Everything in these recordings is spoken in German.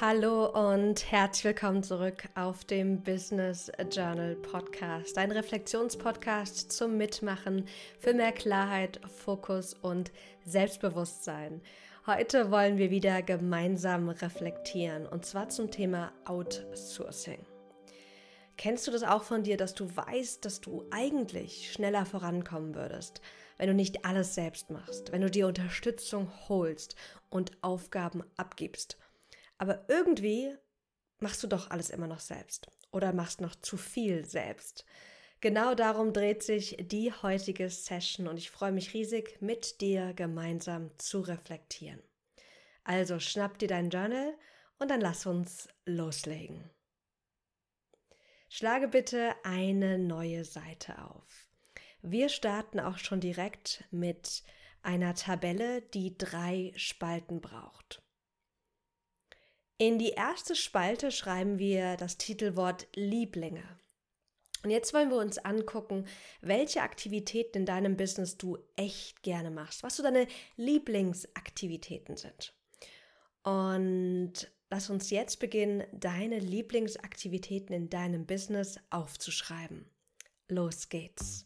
Hallo und herzlich willkommen zurück auf dem Business Journal Podcast, ein Reflexionspodcast zum Mitmachen für mehr Klarheit, Fokus und Selbstbewusstsein. Heute wollen wir wieder gemeinsam reflektieren und zwar zum Thema Outsourcing. Kennst du das auch von dir, dass du weißt, dass du eigentlich schneller vorankommen würdest, wenn du nicht alles selbst machst, wenn du dir Unterstützung holst und Aufgaben abgibst? Aber irgendwie machst du doch alles immer noch selbst oder machst noch zu viel selbst. Genau darum dreht sich die heutige Session und ich freue mich riesig, mit dir gemeinsam zu reflektieren. Also schnapp dir dein Journal und dann lass uns loslegen. Schlage bitte eine neue Seite auf. Wir starten auch schon direkt mit einer Tabelle, die drei Spalten braucht. In die erste Spalte schreiben wir das Titelwort Lieblinge. Und jetzt wollen wir uns angucken, welche Aktivitäten in deinem Business du echt gerne machst, was so deine Lieblingsaktivitäten sind. Und lass uns jetzt beginnen, deine Lieblingsaktivitäten in deinem Business aufzuschreiben. Los geht's.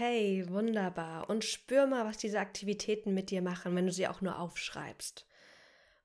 Okay, wunderbar. Und spür mal, was diese Aktivitäten mit dir machen, wenn du sie auch nur aufschreibst.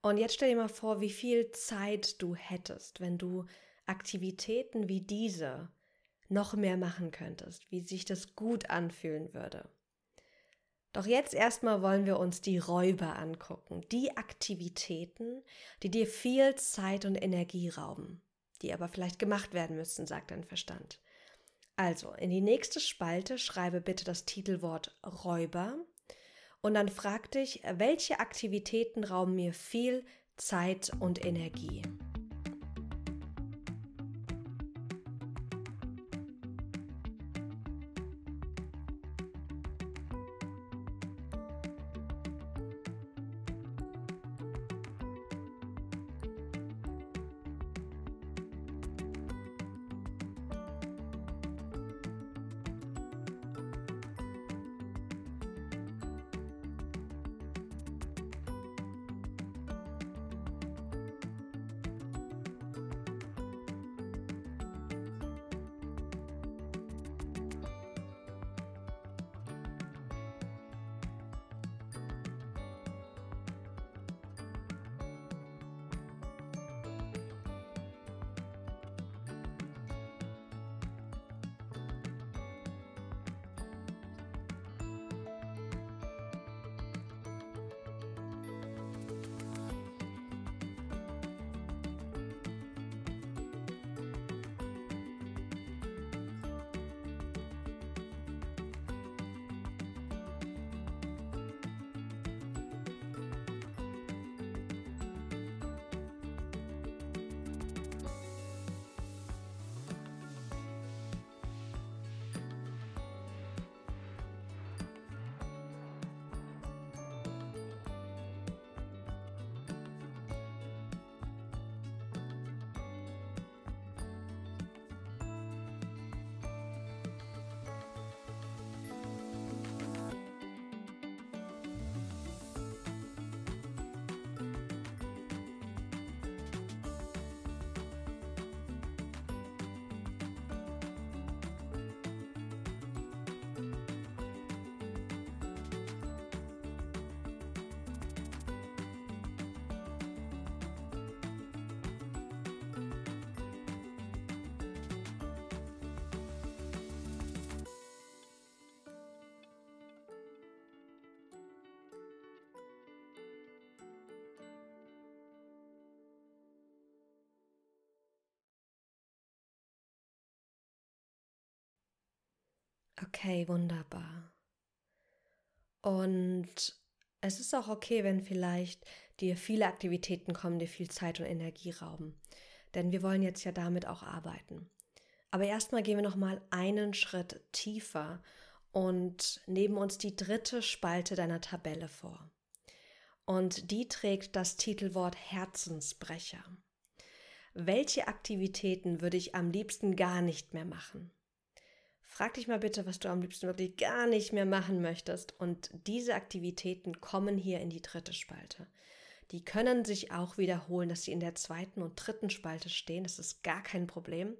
Und jetzt stell dir mal vor, wie viel Zeit du hättest, wenn du Aktivitäten wie diese noch mehr machen könntest, wie sich das gut anfühlen würde. Doch jetzt erstmal wollen wir uns die Räuber angucken, die Aktivitäten, die dir viel Zeit und Energie rauben, die aber vielleicht gemacht werden müssen, sagt dein Verstand. Also, in die nächste Spalte schreibe bitte das Titelwort Räuber und dann frag dich, welche Aktivitäten rauben mir viel Zeit und Energie. Okay, wunderbar. Und es ist auch okay, wenn vielleicht dir viele Aktivitäten kommen, dir viel Zeit und Energie rauben. Denn wir wollen jetzt ja damit auch arbeiten. Aber erstmal gehen wir noch mal einen Schritt tiefer und nehmen uns die dritte Spalte deiner Tabelle vor. Und die trägt das Titelwort Herzensbrecher. Welche Aktivitäten würde ich am liebsten gar nicht mehr machen? Frag dich mal bitte, was du am liebsten wirklich gar nicht mehr machen möchtest. Und diese Aktivitäten kommen hier in die dritte Spalte. Die können sich auch wiederholen, dass sie in der zweiten und dritten Spalte stehen. Das ist gar kein Problem.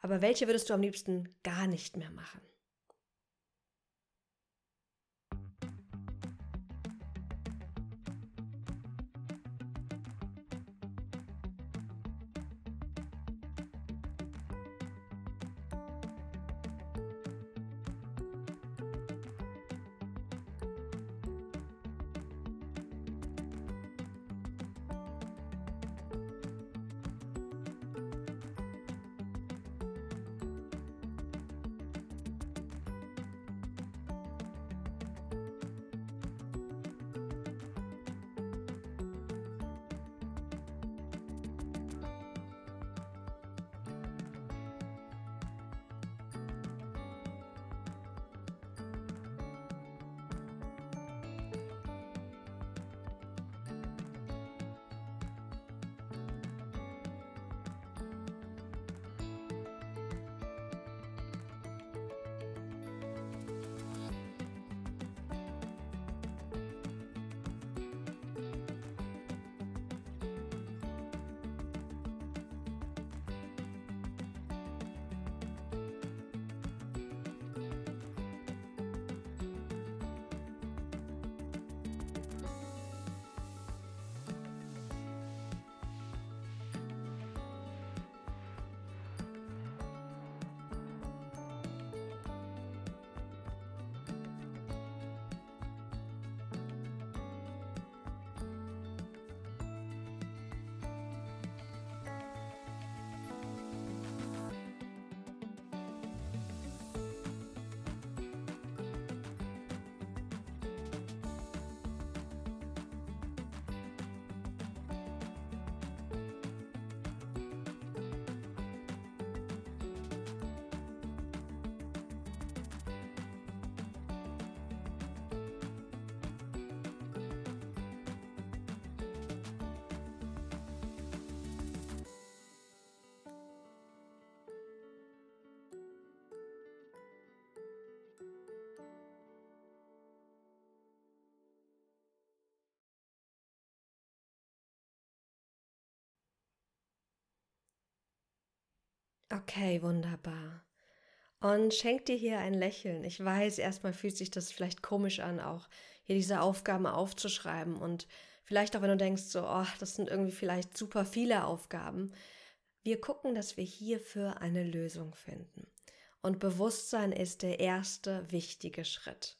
Aber welche würdest du am liebsten gar nicht mehr machen? Okay, wunderbar. Und schenk dir hier ein Lächeln. Ich weiß, erstmal fühlt sich das vielleicht komisch an, auch hier diese Aufgaben aufzuschreiben. Und vielleicht auch, wenn du denkst, so, oh, das sind irgendwie vielleicht super viele Aufgaben. Wir gucken, dass wir hierfür eine Lösung finden. Und Bewusstsein ist der erste wichtige Schritt.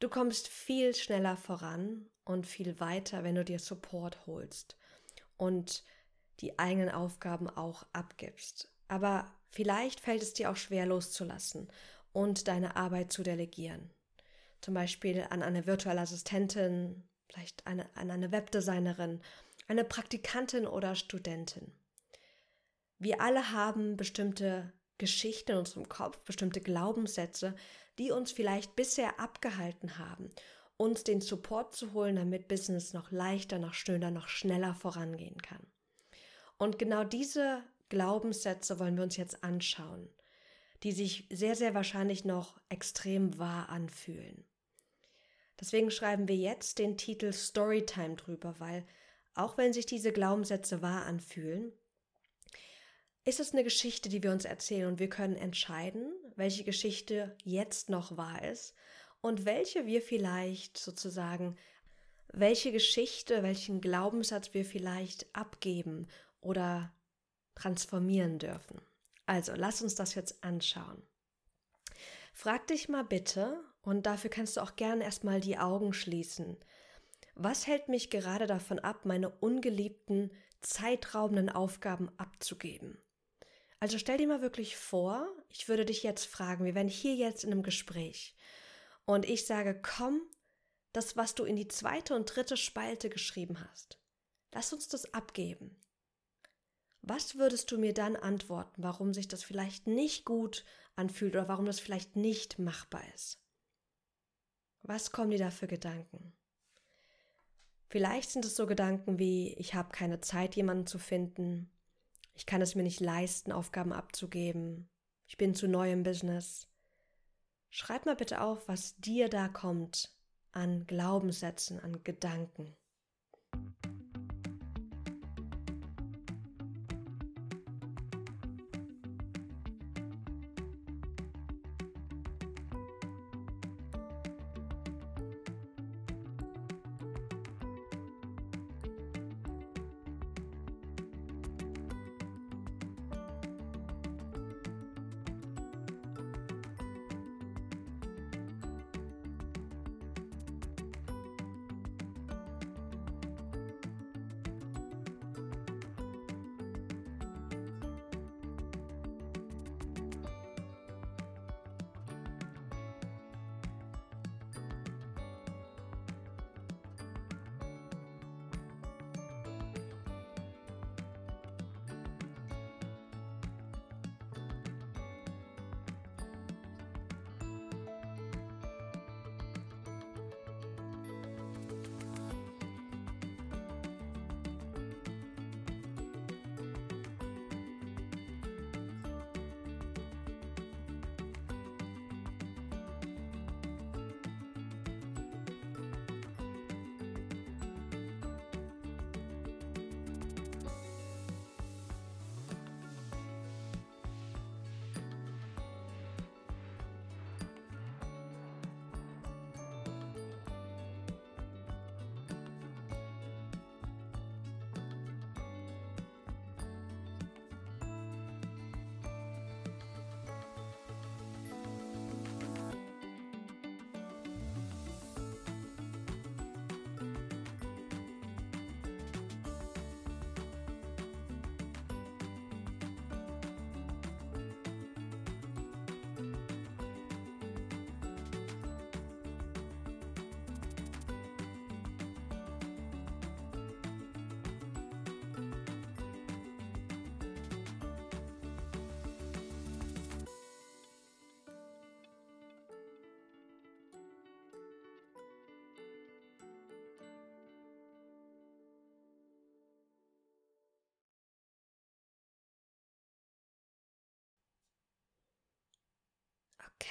Du kommst viel schneller voran und viel weiter, wenn du dir Support holst und die eigenen Aufgaben auch abgibst. Aber vielleicht fällt es dir auch schwer loszulassen und deine Arbeit zu delegieren. Zum Beispiel an eine virtuelle Assistentin, vielleicht eine, an eine Webdesignerin, eine Praktikantin oder Studentin. Wir alle haben bestimmte Geschichten in unserem Kopf, bestimmte Glaubenssätze, die uns vielleicht bisher abgehalten haben, uns den Support zu holen, damit Business noch leichter, noch schöner, noch schneller vorangehen kann. Und genau diese Glaubenssätze wollen wir uns jetzt anschauen, die sich sehr, sehr wahrscheinlich noch extrem wahr anfühlen. Deswegen schreiben wir jetzt den Titel Storytime drüber, weil auch wenn sich diese Glaubenssätze wahr anfühlen, ist es eine Geschichte, die wir uns erzählen und wir können entscheiden, welche Geschichte jetzt noch wahr ist und welche wir vielleicht sozusagen, welche Geschichte, welchen Glaubenssatz wir vielleicht abgeben oder transformieren dürfen. Also, lass uns das jetzt anschauen. Frag dich mal bitte, und dafür kannst du auch gerne erstmal die Augen schließen. Was hält mich gerade davon ab, meine ungeliebten, zeitraubenden Aufgaben abzugeben? Also stell dir mal wirklich vor, ich würde dich jetzt fragen, wir wären hier jetzt in einem Gespräch und ich sage, komm, das, was du in die zweite und dritte Spalte geschrieben hast, lass uns das abgeben. Was würdest du mir dann antworten, warum sich das vielleicht nicht gut anfühlt oder warum das vielleicht nicht machbar ist? Was kommen dir da für Gedanken? Vielleicht sind es so Gedanken wie, ich habe keine Zeit, jemanden zu finden, ich kann es mir nicht leisten, Aufgaben abzugeben, ich bin zu neu im Business. Schreib mal bitte auf, was dir da kommt an Glaubenssätzen, an Gedanken.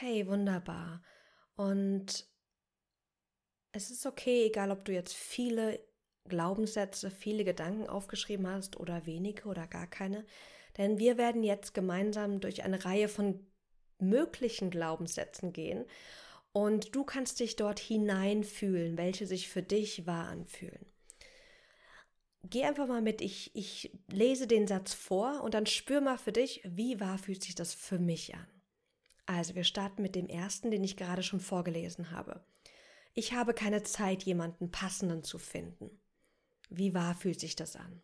Okay, wunderbar. Und es ist okay, egal ob du jetzt viele Glaubenssätze, viele Gedanken aufgeschrieben hast oder wenige oder gar keine, denn wir werden jetzt gemeinsam durch eine Reihe von möglichen Glaubenssätzen gehen und du kannst dich dort hineinfühlen, welche sich für dich wahr anfühlen. Geh einfach mal mit, ich, ich lese den Satz vor und dann spür mal für dich, wie wahr fühlt sich das für mich an. Also wir starten mit dem ersten, den ich gerade schon vorgelesen habe. Ich habe keine Zeit, jemanden passenden zu finden. Wie wahr fühlt sich das an?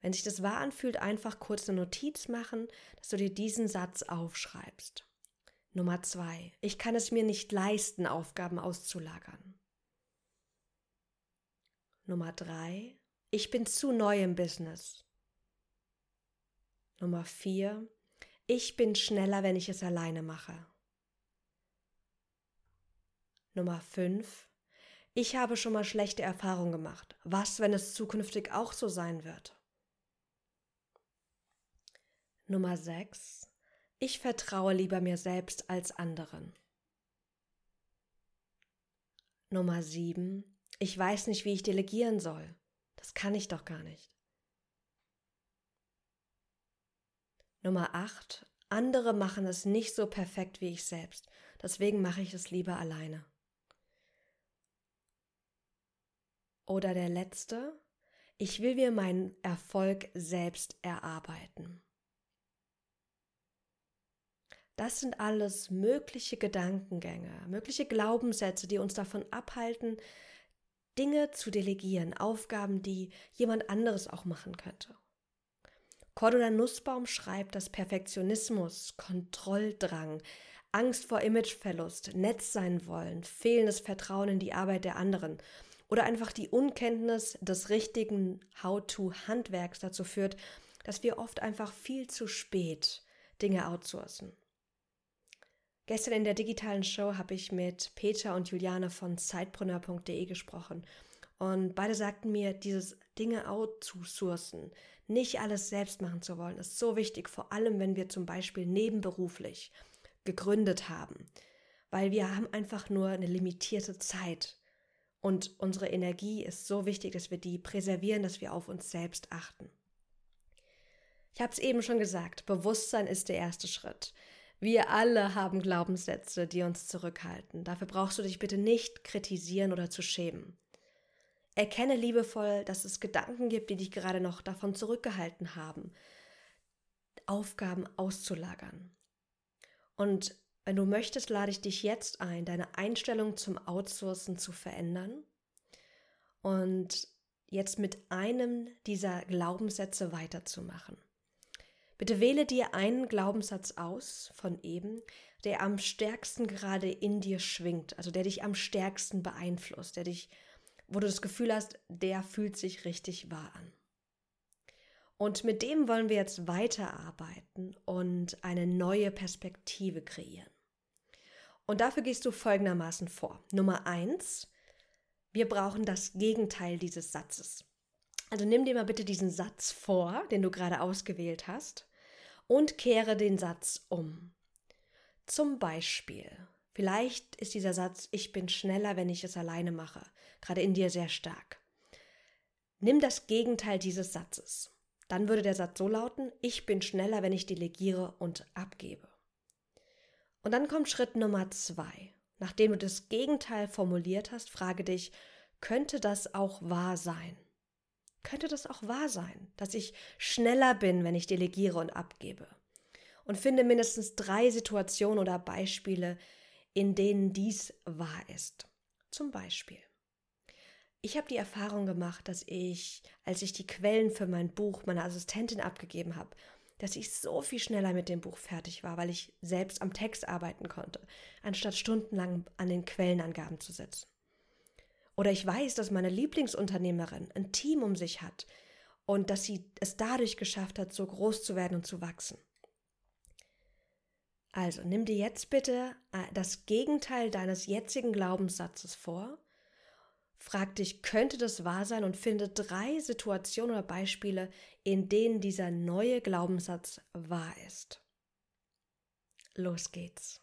Wenn sich das wahr anfühlt, einfach kurz eine Notiz machen, dass du dir diesen Satz aufschreibst. Nummer zwei. Ich kann es mir nicht leisten, Aufgaben auszulagern. Nummer drei. Ich bin zu neu im Business. Nummer vier. Ich bin schneller, wenn ich es alleine mache. Nummer 5. Ich habe schon mal schlechte Erfahrungen gemacht. Was, wenn es zukünftig auch so sein wird? Nummer 6. Ich vertraue lieber mir selbst als anderen. Nummer 7. Ich weiß nicht, wie ich delegieren soll. Das kann ich doch gar nicht. Nummer 8. Andere machen es nicht so perfekt wie ich selbst. Deswegen mache ich es lieber alleine. Oder der letzte. Ich will mir meinen Erfolg selbst erarbeiten. Das sind alles mögliche Gedankengänge, mögliche Glaubenssätze, die uns davon abhalten, Dinge zu delegieren, Aufgaben, die jemand anderes auch machen könnte. Cordula Nussbaum schreibt, dass Perfektionismus, Kontrolldrang, Angst vor Imageverlust, Netz sein wollen, fehlendes Vertrauen in die Arbeit der anderen oder einfach die Unkenntnis des richtigen How-to-Handwerks dazu führt, dass wir oft einfach viel zu spät Dinge outsourcen. Gestern in der digitalen Show habe ich mit Peter und Juliane von sidepreneur.de gesprochen und beide sagten mir, dieses Dinge outzusourcen, nicht alles selbst machen zu wollen, ist so wichtig, vor allem wenn wir zum Beispiel nebenberuflich gegründet haben, weil wir haben einfach nur eine limitierte Zeit und unsere Energie ist so wichtig, dass wir die präservieren, dass wir auf uns selbst achten. Ich habe es eben schon gesagt, Bewusstsein ist der erste Schritt. Wir alle haben Glaubenssätze, die uns zurückhalten. Dafür brauchst du dich bitte nicht kritisieren oder zu schämen. Erkenne liebevoll, dass es Gedanken gibt, die dich gerade noch davon zurückgehalten haben, Aufgaben auszulagern. Und wenn du möchtest, lade ich dich jetzt ein, deine Einstellung zum Outsourcen zu verändern und jetzt mit einem dieser Glaubenssätze weiterzumachen. Bitte wähle dir einen Glaubenssatz aus von eben, der am stärksten gerade in dir schwingt, also der dich am stärksten beeinflusst, der dich, wo du das Gefühl hast, der fühlt sich richtig wahr an. Und mit dem wollen wir jetzt weiterarbeiten und eine neue Perspektive kreieren. Und dafür gehst du folgendermaßen vor. Nummer eins, wir brauchen das Gegenteil dieses Satzes. Also nimm dir mal bitte diesen Satz vor, den du gerade ausgewählt hast und kehre den Satz um. Zum Beispiel, vielleicht ist dieser Satz, ich bin schneller, wenn ich es alleine mache, gerade in dir sehr stark. Nimm das Gegenteil dieses Satzes. Dann würde der Satz so lauten, ich bin schneller, wenn ich delegiere und abgebe. Und dann kommt Schritt Nummer zwei. Nachdem du das Gegenteil formuliert hast, frage dich, könnte das auch wahr sein? könnte das auch wahr sein, dass ich schneller bin, wenn ich delegiere und abgebe. Und finde mindestens drei Situationen oder Beispiele, in denen dies wahr ist. Zum Beispiel. Ich habe die Erfahrung gemacht, dass ich, als ich die Quellen für mein Buch meiner Assistentin abgegeben habe, dass ich so viel schneller mit dem Buch fertig war, weil ich selbst am Text arbeiten konnte, anstatt stundenlang an den Quellenangaben zu sitzen. Oder ich weiß, dass meine Lieblingsunternehmerin ein Team um sich hat und dass sie es dadurch geschafft hat, so groß zu werden und zu wachsen. Also nimm dir jetzt bitte äh, das Gegenteil deines jetzigen Glaubenssatzes vor. Frag dich, könnte das wahr sein und finde drei Situationen oder Beispiele, in denen dieser neue Glaubenssatz wahr ist. Los geht's.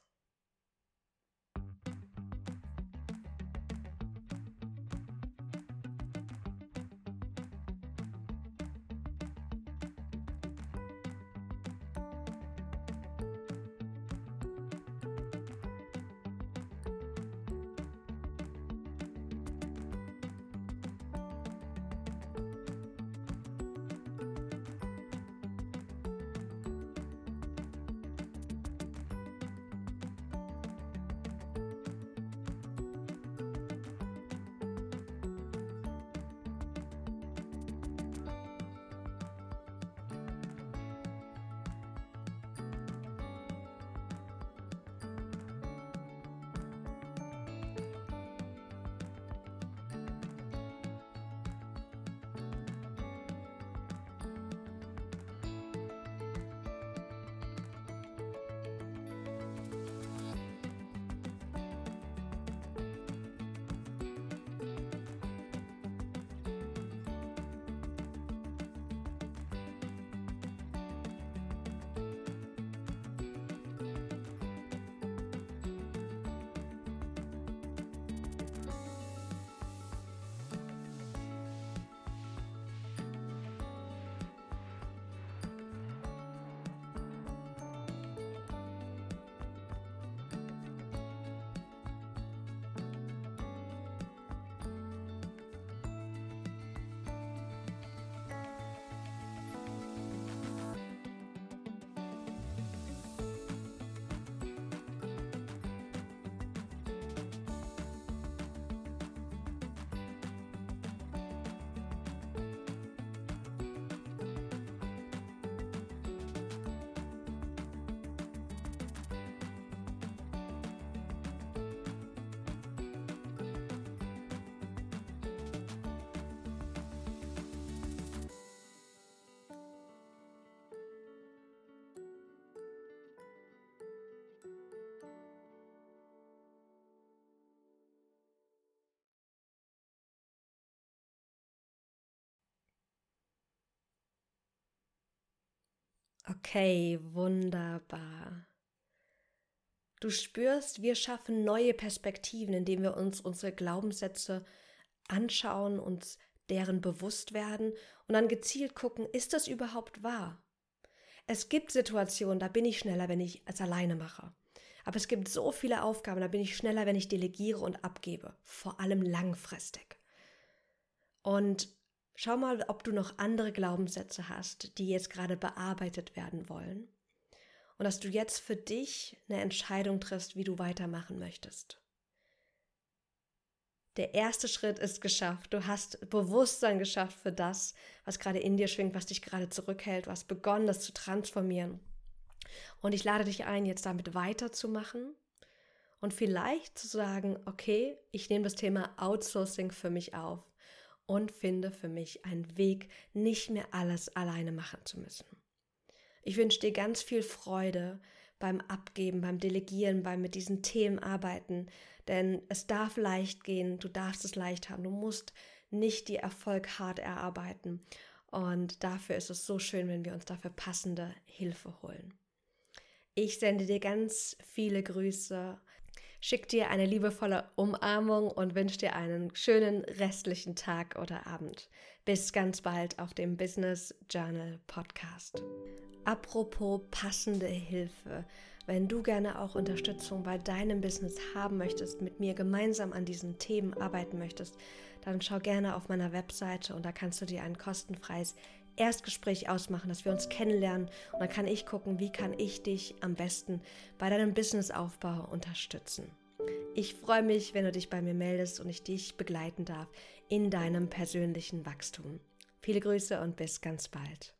Okay, wunderbar. Du spürst, wir schaffen neue Perspektiven, indem wir uns unsere Glaubenssätze anschauen, uns deren bewusst werden und dann gezielt gucken, ist das überhaupt wahr? Es gibt Situationen, da bin ich schneller, wenn ich es alleine mache. Aber es gibt so viele Aufgaben, da bin ich schneller, wenn ich delegiere und abgebe, vor allem langfristig. Und schau mal, ob du noch andere Glaubenssätze hast, die jetzt gerade bearbeitet werden wollen und dass du jetzt für dich eine Entscheidung triffst, wie du weitermachen möchtest. Der erste Schritt ist geschafft. Du hast Bewusstsein geschafft für das, was gerade in dir schwingt, was dich gerade zurückhält. Du hast begonnen, das zu transformieren. Und ich lade dich ein, jetzt damit weiterzumachen und vielleicht zu sagen, okay, ich nehme das Thema Outsourcing für mich auf und finde für mich einen Weg, nicht mehr alles alleine machen zu müssen. Ich wünsche dir ganz viel Freude beim Abgeben, beim Delegieren, beim mit diesen Themen arbeiten, denn es darf leicht gehen, du darfst es leicht haben, du musst nicht die Erfolg hart erarbeiten und dafür ist es so schön, wenn wir uns dafür passende Hilfe holen. Ich sende dir ganz viele Grüße, schicke dir eine liebevolle Umarmung und wünsche dir einen schönen restlichen Tag oder Abend. Bis ganz bald auf dem Business Journal Podcast. Apropos passende Hilfe. Wenn du gerne auch Unterstützung bei deinem Business haben möchtest, mit mir gemeinsam an diesen Themen arbeiten möchtest, dann schau gerne auf meiner Webseite und da kannst du dir ein kostenfreies Erstgespräch ausmachen, dass wir uns kennenlernen und dann kann ich gucken, wie kann ich dich am besten bei deinem Businessaufbau unterstützen. Ich freue mich, wenn du dich bei mir meldest und ich dich begleiten darf in deinem persönlichen Wachstum. Viele Grüße und bis ganz bald.